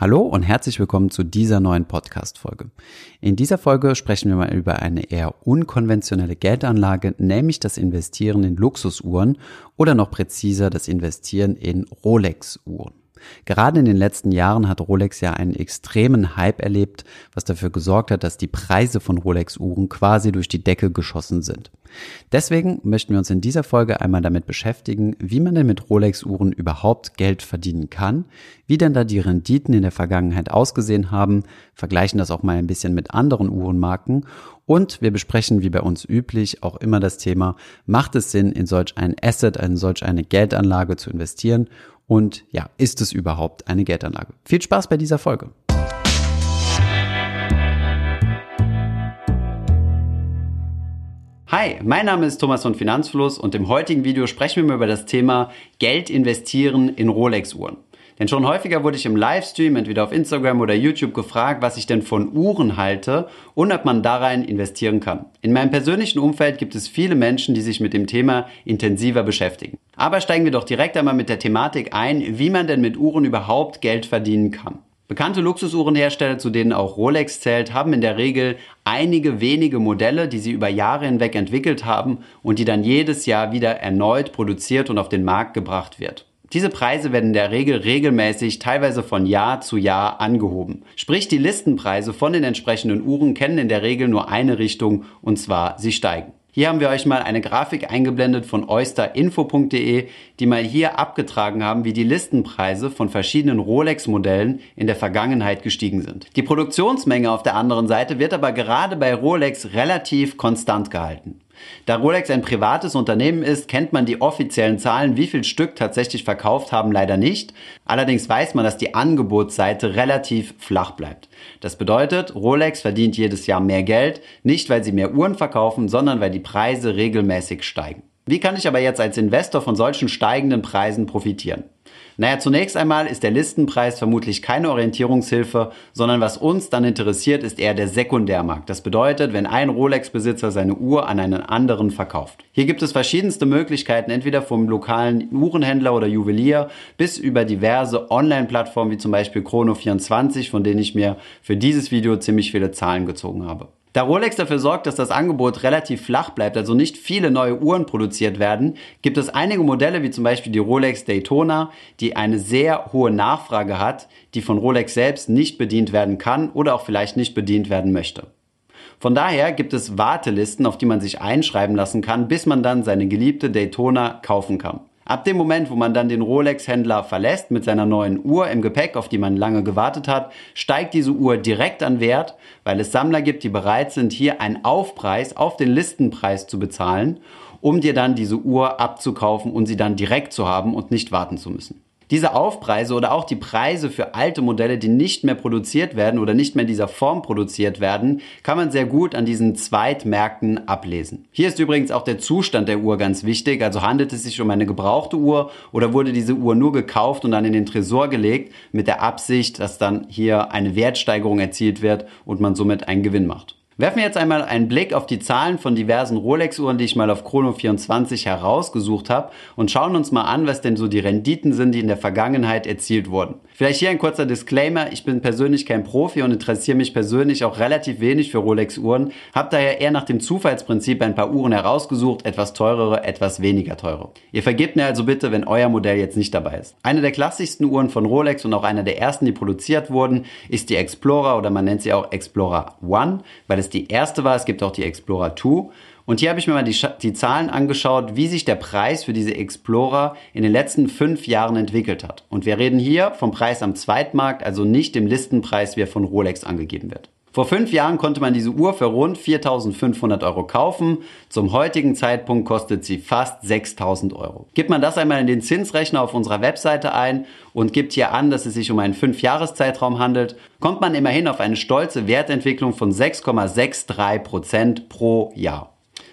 Hallo und herzlich willkommen zu dieser neuen Podcast-Folge. In dieser Folge sprechen wir mal über eine eher unkonventionelle Geldanlage, nämlich das Investieren in Luxusuhren oder noch präziser das Investieren in Rolex-Uhren. Gerade in den letzten Jahren hat Rolex ja einen extremen Hype erlebt, was dafür gesorgt hat, dass die Preise von Rolex-Uhren quasi durch die Decke geschossen sind. Deswegen möchten wir uns in dieser Folge einmal damit beschäftigen, wie man denn mit Rolex-Uhren überhaupt Geld verdienen kann, wie denn da die Renditen in der Vergangenheit ausgesehen haben, vergleichen das auch mal ein bisschen mit anderen Uhrenmarken und wir besprechen wie bei uns üblich auch immer das Thema, macht es Sinn, in solch ein Asset, in solch eine Geldanlage zu investieren und ja, ist es überhaupt eine Geldanlage? Viel Spaß bei dieser Folge. Hi, mein Name ist Thomas von Finanzfluss und im heutigen Video sprechen wir über das Thema Geld investieren in Rolex-Uhren. Denn schon häufiger wurde ich im Livestream, entweder auf Instagram oder YouTube, gefragt, was ich denn von Uhren halte und ob man da rein investieren kann. In meinem persönlichen Umfeld gibt es viele Menschen, die sich mit dem Thema intensiver beschäftigen. Aber steigen wir doch direkt einmal mit der Thematik ein, wie man denn mit Uhren überhaupt Geld verdienen kann. Bekannte Luxusuhrenhersteller, zu denen auch Rolex zählt, haben in der Regel einige wenige Modelle, die sie über Jahre hinweg entwickelt haben und die dann jedes Jahr wieder erneut produziert und auf den Markt gebracht wird. Diese Preise werden in der Regel regelmäßig, teilweise von Jahr zu Jahr angehoben. Sprich, die Listenpreise von den entsprechenden Uhren kennen in der Regel nur eine Richtung und zwar sie steigen. Hier haben wir euch mal eine Grafik eingeblendet von oysterinfo.de, die mal hier abgetragen haben, wie die Listenpreise von verschiedenen Rolex-Modellen in der Vergangenheit gestiegen sind. Die Produktionsmenge auf der anderen Seite wird aber gerade bei Rolex relativ konstant gehalten. Da Rolex ein privates Unternehmen ist, kennt man die offiziellen Zahlen, wie viel Stück tatsächlich verkauft haben, leider nicht. Allerdings weiß man, dass die Angebotsseite relativ flach bleibt. Das bedeutet, Rolex verdient jedes Jahr mehr Geld, nicht weil sie mehr Uhren verkaufen, sondern weil die Preise regelmäßig steigen. Wie kann ich aber jetzt als Investor von solchen steigenden Preisen profitieren? Naja, zunächst einmal ist der Listenpreis vermutlich keine Orientierungshilfe, sondern was uns dann interessiert, ist eher der Sekundärmarkt. Das bedeutet, wenn ein Rolex-Besitzer seine Uhr an einen anderen verkauft. Hier gibt es verschiedenste Möglichkeiten, entweder vom lokalen Uhrenhändler oder Juwelier bis über diverse Online-Plattformen wie zum Beispiel Chrono24, von denen ich mir für dieses Video ziemlich viele Zahlen gezogen habe. Da Rolex dafür sorgt, dass das Angebot relativ flach bleibt, also nicht viele neue Uhren produziert werden, gibt es einige Modelle wie zum Beispiel die Rolex Daytona, die eine sehr hohe Nachfrage hat, die von Rolex selbst nicht bedient werden kann oder auch vielleicht nicht bedient werden möchte. Von daher gibt es Wartelisten, auf die man sich einschreiben lassen kann, bis man dann seine geliebte Daytona kaufen kann. Ab dem Moment, wo man dann den Rolex-Händler verlässt mit seiner neuen Uhr im Gepäck, auf die man lange gewartet hat, steigt diese Uhr direkt an Wert, weil es Sammler gibt, die bereit sind, hier einen Aufpreis auf den Listenpreis zu bezahlen, um dir dann diese Uhr abzukaufen und sie dann direkt zu haben und nicht warten zu müssen. Diese Aufpreise oder auch die Preise für alte Modelle, die nicht mehr produziert werden oder nicht mehr in dieser Form produziert werden, kann man sehr gut an diesen Zweitmärkten ablesen. Hier ist übrigens auch der Zustand der Uhr ganz wichtig. Also handelt es sich um eine gebrauchte Uhr oder wurde diese Uhr nur gekauft und dann in den Tresor gelegt mit der Absicht, dass dann hier eine Wertsteigerung erzielt wird und man somit einen Gewinn macht. Werfen wir jetzt einmal einen Blick auf die Zahlen von diversen Rolex-Uhren, die ich mal auf Chrono24 herausgesucht habe und schauen uns mal an, was denn so die Renditen sind, die in der Vergangenheit erzielt wurden. Vielleicht hier ein kurzer Disclaimer, ich bin persönlich kein Profi und interessiere mich persönlich auch relativ wenig für Rolex-Uhren, habe daher eher nach dem Zufallsprinzip ein paar Uhren herausgesucht, etwas teurere, etwas weniger teure. Ihr vergebt mir also bitte, wenn euer Modell jetzt nicht dabei ist. Eine der klassischsten Uhren von Rolex und auch einer der ersten, die produziert wurden, ist die Explorer oder man nennt sie auch Explorer One, weil es die erste war. Es gibt auch die Explorer 2. Und hier habe ich mir mal die, die, Zahlen angeschaut, wie sich der Preis für diese Explorer in den letzten fünf Jahren entwickelt hat. Und wir reden hier vom Preis am Zweitmarkt, also nicht dem Listenpreis, wie er von Rolex angegeben wird. Vor fünf Jahren konnte man diese Uhr für rund 4.500 Euro kaufen. Zum heutigen Zeitpunkt kostet sie fast 6.000 Euro. Gibt man das einmal in den Zinsrechner auf unserer Webseite ein und gibt hier an, dass es sich um einen Fünfjahreszeitraum handelt, kommt man immerhin auf eine stolze Wertentwicklung von 6,63 Prozent pro Jahr.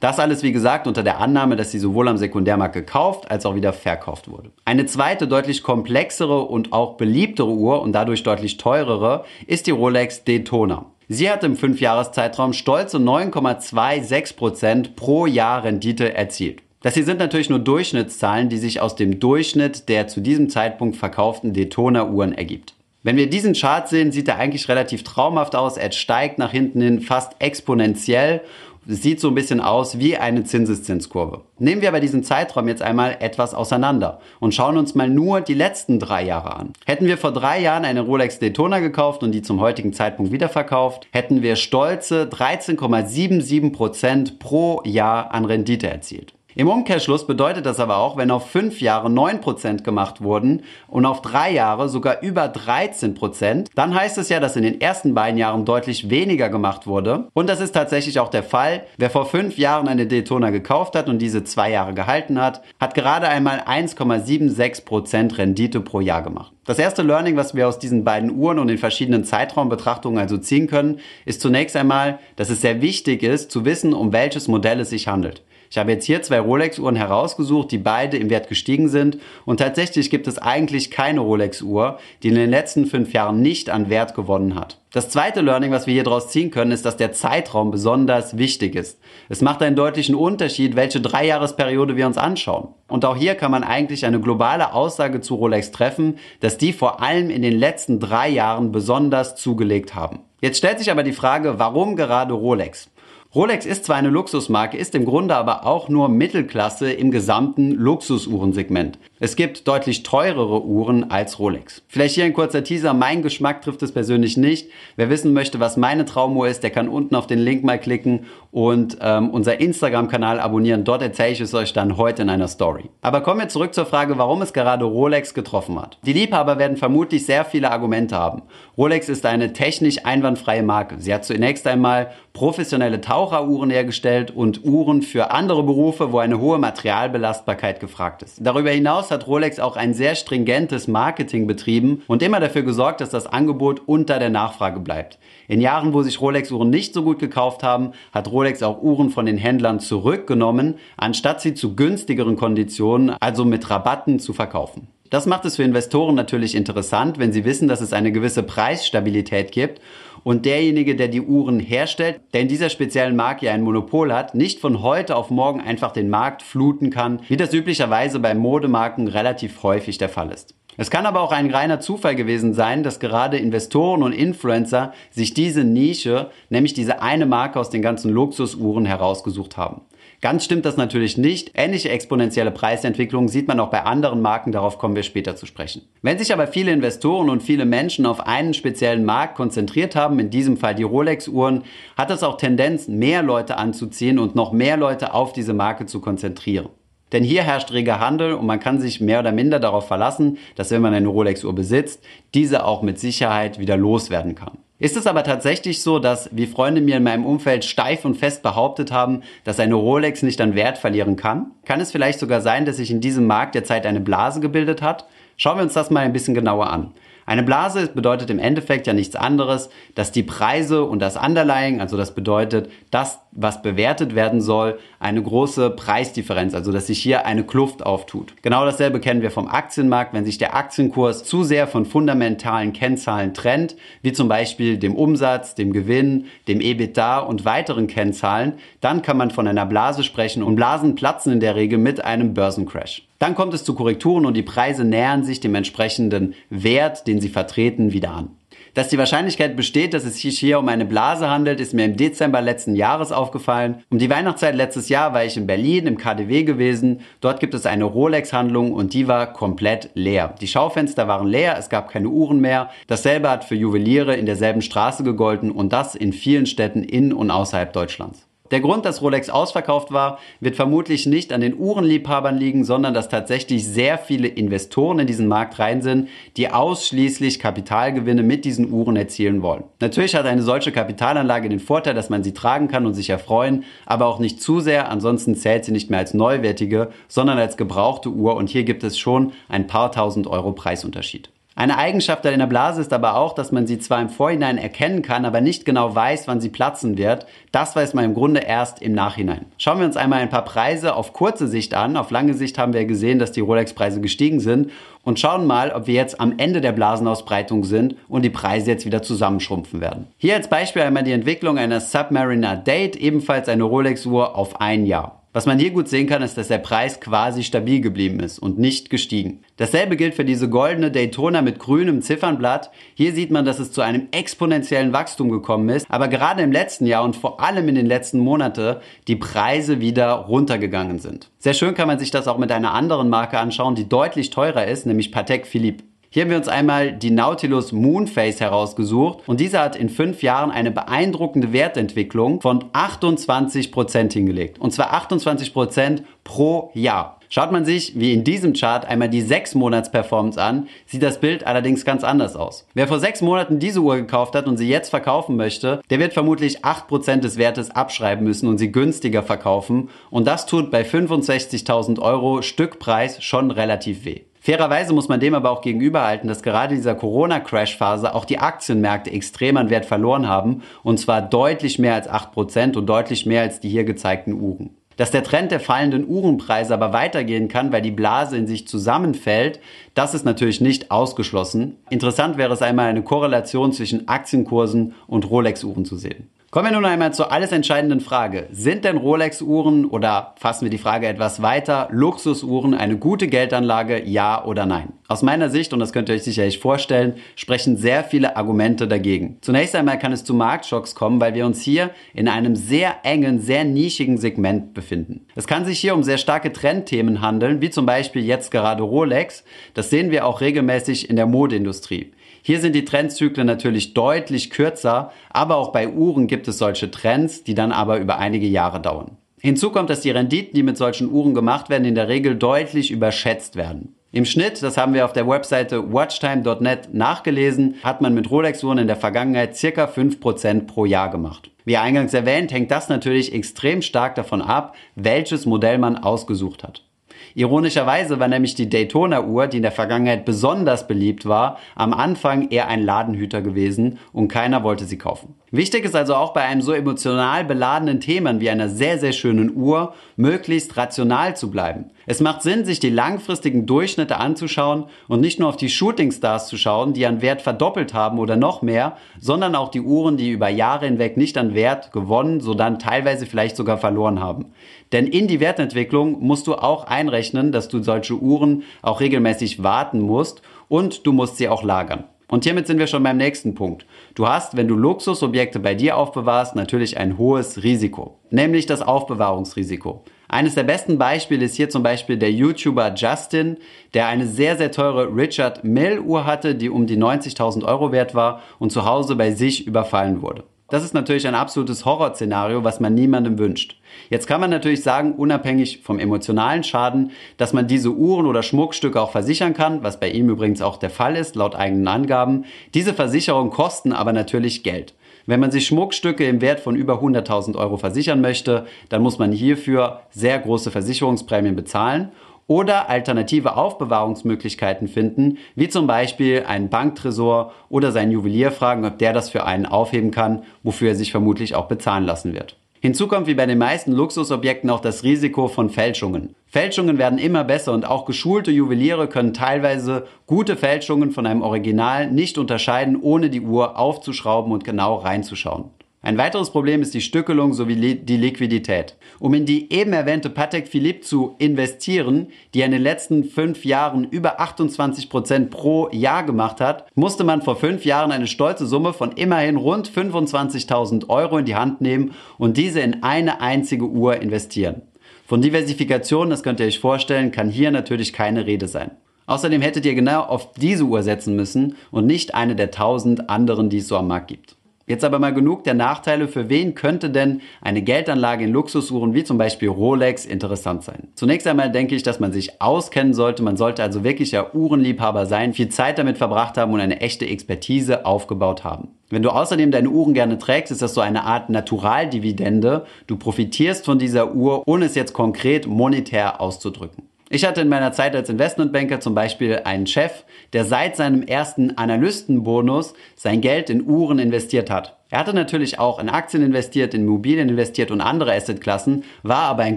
Das alles, wie gesagt, unter der Annahme, dass sie sowohl am Sekundärmarkt gekauft als auch wieder verkauft wurde. Eine zweite, deutlich komplexere und auch beliebtere Uhr und dadurch deutlich teurere ist die Rolex Daytona. Sie hat im Fünfjahreszeitraum stolze 9,26% pro Jahr Rendite erzielt. Das hier sind natürlich nur Durchschnittszahlen, die sich aus dem Durchschnitt der zu diesem Zeitpunkt verkauften Daytona-Uhren ergibt. Wenn wir diesen Chart sehen, sieht er eigentlich relativ traumhaft aus. Er steigt nach hinten hin fast exponentiell es sieht so ein bisschen aus wie eine Zinseszinskurve. Nehmen wir aber diesen Zeitraum jetzt einmal etwas auseinander und schauen uns mal nur die letzten drei Jahre an. Hätten wir vor drei Jahren eine Rolex Daytona gekauft und die zum heutigen Zeitpunkt wiederverkauft, hätten wir stolze 13,77 Prozent pro Jahr an Rendite erzielt. Im Umkehrschluss bedeutet das aber auch, wenn auf fünf Jahre 9% gemacht wurden und auf drei Jahre sogar über 13%, dann heißt es ja, dass in den ersten beiden Jahren deutlich weniger gemacht wurde. Und das ist tatsächlich auch der Fall. Wer vor fünf Jahren eine Daytona gekauft hat und diese zwei Jahre gehalten hat, hat gerade einmal 1,76% Rendite pro Jahr gemacht. Das erste Learning, was wir aus diesen beiden Uhren und den verschiedenen Zeitraumbetrachtungen also ziehen können, ist zunächst einmal, dass es sehr wichtig ist, zu wissen, um welches Modell es sich handelt. Ich habe jetzt hier zwei Rolex-Uhren herausgesucht, die beide im Wert gestiegen sind. Und tatsächlich gibt es eigentlich keine Rolex-Uhr, die in den letzten fünf Jahren nicht an Wert gewonnen hat. Das zweite Learning, was wir hier draus ziehen können, ist, dass der Zeitraum besonders wichtig ist. Es macht einen deutlichen Unterschied, welche Dreijahresperiode wir uns anschauen. Und auch hier kann man eigentlich eine globale Aussage zu Rolex treffen, dass die vor allem in den letzten drei Jahren besonders zugelegt haben. Jetzt stellt sich aber die Frage, warum gerade Rolex? Rolex ist zwar eine Luxusmarke, ist im Grunde aber auch nur Mittelklasse im gesamten Luxusuhrensegment. Es gibt deutlich teurere Uhren als Rolex. Vielleicht hier ein kurzer Teaser. Mein Geschmack trifft es persönlich nicht. Wer wissen möchte, was meine Traumuhr ist, der kann unten auf den Link mal klicken und ähm, unser Instagram-Kanal abonnieren. Dort erzähle ich es euch dann heute in einer Story. Aber kommen wir zurück zur Frage, warum es gerade Rolex getroffen hat. Die Liebhaber werden vermutlich sehr viele Argumente haben. Rolex ist eine technisch einwandfreie Marke. Sie hat zunächst einmal professionelle Taucheruhren hergestellt und Uhren für andere Berufe, wo eine hohe Materialbelastbarkeit gefragt ist. Darüber hinaus hinaus hat Rolex auch ein sehr stringentes Marketing betrieben und immer dafür gesorgt, dass das Angebot unter der Nachfrage bleibt. In Jahren, wo sich Rolex-Uhren nicht so gut gekauft haben, hat Rolex auch Uhren von den Händlern zurückgenommen, anstatt sie zu günstigeren Konditionen, also mit Rabatten, zu verkaufen. Das macht es für Investoren natürlich interessant, wenn sie wissen, dass es eine gewisse Preisstabilität gibt und derjenige, der die Uhren herstellt, der in dieser speziellen Marke ja ein Monopol hat, nicht von heute auf morgen einfach den Markt fluten kann, wie das üblicherweise bei Modemarken relativ häufig der Fall ist. Es kann aber auch ein reiner Zufall gewesen sein, dass gerade Investoren und Influencer sich diese Nische, nämlich diese eine Marke aus den ganzen Luxusuhren herausgesucht haben. Ganz stimmt das natürlich nicht. Ähnliche exponentielle Preisentwicklungen sieht man auch bei anderen Marken, darauf kommen wir später zu sprechen. Wenn sich aber viele Investoren und viele Menschen auf einen speziellen Markt konzentriert haben, in diesem Fall die Rolex-Uhren, hat das auch Tendenz, mehr Leute anzuziehen und noch mehr Leute auf diese Marke zu konzentrieren. Denn hier herrscht reger Handel und man kann sich mehr oder minder darauf verlassen, dass wenn man eine Rolex-Uhr besitzt, diese auch mit Sicherheit wieder loswerden kann. Ist es aber tatsächlich so, dass, wie Freunde mir in meinem Umfeld steif und fest behauptet haben, dass eine Rolex nicht an Wert verlieren kann? Kann es vielleicht sogar sein, dass sich in diesem Markt derzeit eine Blase gebildet hat? Schauen wir uns das mal ein bisschen genauer an. Eine Blase bedeutet im Endeffekt ja nichts anderes, dass die Preise und das Underlying, also das bedeutet, das, was bewertet werden soll, eine große Preisdifferenz, also dass sich hier eine Kluft auftut. Genau dasselbe kennen wir vom Aktienmarkt, wenn sich der Aktienkurs zu sehr von fundamentalen Kennzahlen trennt, wie zum Beispiel dem Umsatz, dem Gewinn, dem EBITDA und weiteren Kennzahlen, dann kann man von einer Blase sprechen und Blasen platzen in der Regel mit einem Börsencrash. Dann kommt es zu Korrekturen und die Preise nähern sich dem entsprechenden Wert, den sie vertreten, wieder an. Dass die Wahrscheinlichkeit besteht, dass es sich hier um eine Blase handelt, ist mir im Dezember letzten Jahres aufgefallen. Um die Weihnachtszeit letztes Jahr war ich in Berlin im KDW gewesen. Dort gibt es eine Rolex-Handlung und die war komplett leer. Die Schaufenster waren leer, es gab keine Uhren mehr. Dasselbe hat für Juweliere in derselben Straße gegolten und das in vielen Städten in und außerhalb Deutschlands. Der Grund, dass Rolex ausverkauft war, wird vermutlich nicht an den Uhrenliebhabern liegen, sondern dass tatsächlich sehr viele Investoren in diesen Markt rein sind, die ausschließlich Kapitalgewinne mit diesen Uhren erzielen wollen. Natürlich hat eine solche Kapitalanlage den Vorteil, dass man sie tragen kann und sich erfreuen, aber auch nicht zu sehr, ansonsten zählt sie nicht mehr als neuwertige, sondern als gebrauchte Uhr und hier gibt es schon ein paar tausend Euro Preisunterschied. Eine Eigenschaft der Blase ist aber auch, dass man sie zwar im Vorhinein erkennen kann, aber nicht genau weiß, wann sie platzen wird. Das weiß man im Grunde erst im Nachhinein. Schauen wir uns einmal ein paar Preise auf kurze Sicht an. Auf lange Sicht haben wir gesehen, dass die Rolex-Preise gestiegen sind und schauen mal, ob wir jetzt am Ende der Blasenausbreitung sind und die Preise jetzt wieder zusammenschrumpfen werden. Hier als Beispiel einmal die Entwicklung einer Submariner Date, ebenfalls eine Rolex-Uhr auf ein Jahr. Was man hier gut sehen kann, ist, dass der Preis quasi stabil geblieben ist und nicht gestiegen. Dasselbe gilt für diese goldene Daytona mit grünem Ziffernblatt. Hier sieht man, dass es zu einem exponentiellen Wachstum gekommen ist, aber gerade im letzten Jahr und vor allem in den letzten Monaten die Preise wieder runtergegangen sind. Sehr schön kann man sich das auch mit einer anderen Marke anschauen, die deutlich teurer ist, nämlich Patek Philippe. Hier haben wir uns einmal die Nautilus Moonface herausgesucht und diese hat in fünf Jahren eine beeindruckende Wertentwicklung von 28% hingelegt. Und zwar 28% pro Jahr. Schaut man sich, wie in diesem Chart, einmal die 6 Monats Performance an, sieht das Bild allerdings ganz anders aus. Wer vor 6 Monaten diese Uhr gekauft hat und sie jetzt verkaufen möchte, der wird vermutlich 8% des Wertes abschreiben müssen und sie günstiger verkaufen. Und das tut bei 65.000 Euro Stückpreis schon relativ weh. Fairerweise muss man dem aber auch gegenüberhalten, dass gerade dieser Corona-Crash-Phase auch die Aktienmärkte extrem an Wert verloren haben und zwar deutlich mehr als 8% und deutlich mehr als die hier gezeigten Uhren. Dass der Trend der fallenden Uhrenpreise aber weitergehen kann, weil die Blase in sich zusammenfällt, das ist natürlich nicht ausgeschlossen. Interessant wäre es einmal eine Korrelation zwischen Aktienkursen und Rolex-Uhren zu sehen. Kommen wir nun einmal zur alles entscheidenden Frage. Sind denn Rolex-Uhren oder fassen wir die Frage etwas weiter, Luxusuhren eine gute Geldanlage, ja oder nein? Aus meiner Sicht, und das könnt ihr euch sicherlich vorstellen, sprechen sehr viele Argumente dagegen. Zunächst einmal kann es zu Marktschocks kommen, weil wir uns hier in einem sehr engen, sehr nischigen Segment befinden. Es kann sich hier um sehr starke Trendthemen handeln, wie zum Beispiel jetzt gerade Rolex. Das sehen wir auch regelmäßig in der Modeindustrie. Hier sind die Trendzyklen natürlich deutlich kürzer, aber auch bei Uhren gibt es solche Trends, die dann aber über einige Jahre dauern. Hinzu kommt, dass die Renditen, die mit solchen Uhren gemacht werden, in der Regel deutlich überschätzt werden. Im Schnitt, das haben wir auf der Webseite watchtime.net nachgelesen, hat man mit Rolex-Uhren in der Vergangenheit circa 5% pro Jahr gemacht. Wie eingangs erwähnt, hängt das natürlich extrem stark davon ab, welches Modell man ausgesucht hat. Ironischerweise war nämlich die Daytona-Uhr, die in der Vergangenheit besonders beliebt war, am Anfang eher ein Ladenhüter gewesen und keiner wollte sie kaufen. Wichtig ist also auch bei einem so emotional beladenen Thema wie einer sehr, sehr schönen Uhr, möglichst rational zu bleiben. Es macht Sinn, sich die langfristigen Durchschnitte anzuschauen und nicht nur auf die Shootingstars zu schauen, die an Wert verdoppelt haben oder noch mehr, sondern auch die Uhren, die über Jahre hinweg nicht an Wert gewonnen, sondern teilweise vielleicht sogar verloren haben. Denn in die Wertentwicklung musst du auch einrechnen, dass du solche Uhren auch regelmäßig warten musst und du musst sie auch lagern. Und hiermit sind wir schon beim nächsten Punkt. Du hast, wenn du Luxusobjekte bei dir aufbewahrst, natürlich ein hohes Risiko, nämlich das Aufbewahrungsrisiko. Eines der besten Beispiele ist hier zum Beispiel der YouTuber Justin, der eine sehr, sehr teure Richard Mill Uhr hatte, die um die 90.000 Euro wert war und zu Hause bei sich überfallen wurde. Das ist natürlich ein absolutes Horrorszenario, was man niemandem wünscht. Jetzt kann man natürlich sagen, unabhängig vom emotionalen Schaden, dass man diese Uhren oder Schmuckstücke auch versichern kann, was bei ihm übrigens auch der Fall ist, laut eigenen Angaben. Diese Versicherungen kosten aber natürlich Geld. Wenn man sich Schmuckstücke im Wert von über 100.000 Euro versichern möchte, dann muss man hierfür sehr große Versicherungsprämien bezahlen oder alternative Aufbewahrungsmöglichkeiten finden, wie zum Beispiel einen Banktresor oder seinen Juwelier fragen, ob der das für einen aufheben kann, wofür er sich vermutlich auch bezahlen lassen wird. Hinzu kommt wie bei den meisten Luxusobjekten auch das Risiko von Fälschungen. Fälschungen werden immer besser und auch geschulte Juweliere können teilweise gute Fälschungen von einem Original nicht unterscheiden, ohne die Uhr aufzuschrauben und genau reinzuschauen. Ein weiteres Problem ist die Stückelung sowie die Liquidität. Um in die eben erwähnte Patek Philippe zu investieren, die in den letzten fünf Jahren über 28 Prozent pro Jahr gemacht hat, musste man vor fünf Jahren eine stolze Summe von immerhin rund 25.000 Euro in die Hand nehmen und diese in eine einzige Uhr investieren. Von Diversifikation, das könnt ihr euch vorstellen, kann hier natürlich keine Rede sein. Außerdem hättet ihr genau auf diese Uhr setzen müssen und nicht eine der tausend anderen, die es so am Markt gibt. Jetzt aber mal genug der Nachteile. Für wen könnte denn eine Geldanlage in Luxusuhren wie zum Beispiel Rolex interessant sein? Zunächst einmal denke ich, dass man sich auskennen sollte. Man sollte also wirklicher Uhrenliebhaber sein, viel Zeit damit verbracht haben und eine echte Expertise aufgebaut haben. Wenn du außerdem deine Uhren gerne trägst, ist das so eine Art Naturaldividende. Du profitierst von dieser Uhr, ohne es jetzt konkret monetär auszudrücken. Ich hatte in meiner Zeit als Investmentbanker zum Beispiel einen Chef, der seit seinem ersten Analystenbonus sein Geld in Uhren investiert hat. Er hatte natürlich auch in Aktien investiert, in Immobilien investiert und andere Assetklassen, war aber ein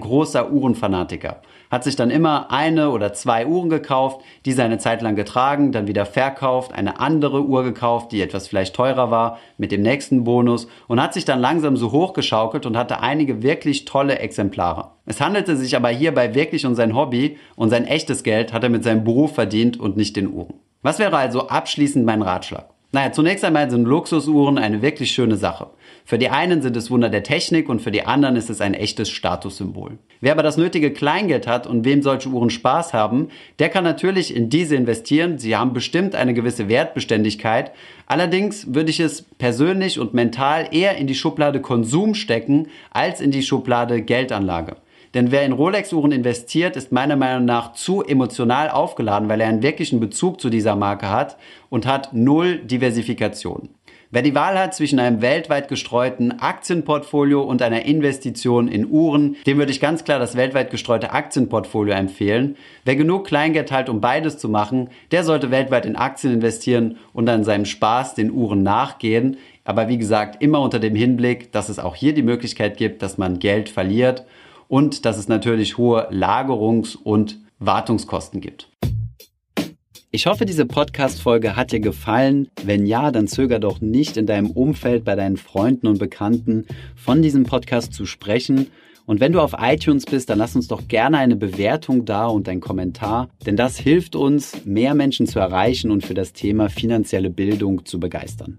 großer Uhrenfanatiker hat sich dann immer eine oder zwei Uhren gekauft, die seine Zeit lang getragen, dann wieder verkauft, eine andere Uhr gekauft, die etwas vielleicht teurer war, mit dem nächsten Bonus und hat sich dann langsam so hochgeschaukelt und hatte einige wirklich tolle Exemplare. Es handelte sich aber hierbei wirklich um sein Hobby und sein echtes Geld hat er mit seinem Beruf verdient und nicht den Uhren. Was wäre also abschließend mein Ratschlag? Naja, zunächst einmal sind Luxusuhren eine wirklich schöne Sache. Für die einen sind es Wunder der Technik und für die anderen ist es ein echtes Statussymbol. Wer aber das nötige Kleingeld hat und wem solche Uhren Spaß haben, der kann natürlich in diese investieren. Sie haben bestimmt eine gewisse Wertbeständigkeit. Allerdings würde ich es persönlich und mental eher in die Schublade Konsum stecken als in die Schublade Geldanlage. Denn wer in Rolex-Uhren investiert, ist meiner Meinung nach zu emotional aufgeladen, weil er einen wirklichen Bezug zu dieser Marke hat und hat null Diversifikation. Wer die Wahl hat zwischen einem weltweit gestreuten Aktienportfolio und einer Investition in Uhren, dem würde ich ganz klar das weltweit gestreute Aktienportfolio empfehlen. Wer genug Kleingeld hat, um beides zu machen, der sollte weltweit in Aktien investieren und dann seinem Spaß den Uhren nachgehen. Aber wie gesagt, immer unter dem Hinblick, dass es auch hier die Möglichkeit gibt, dass man Geld verliert und dass es natürlich hohe Lagerungs- und Wartungskosten gibt. Ich hoffe, diese Podcast-Folge hat dir gefallen. Wenn ja, dann zöger doch nicht in deinem Umfeld bei deinen Freunden und Bekannten von diesem Podcast zu sprechen. Und wenn du auf iTunes bist, dann lass uns doch gerne eine Bewertung da und ein Kommentar, denn das hilft uns, mehr Menschen zu erreichen und für das Thema finanzielle Bildung zu begeistern.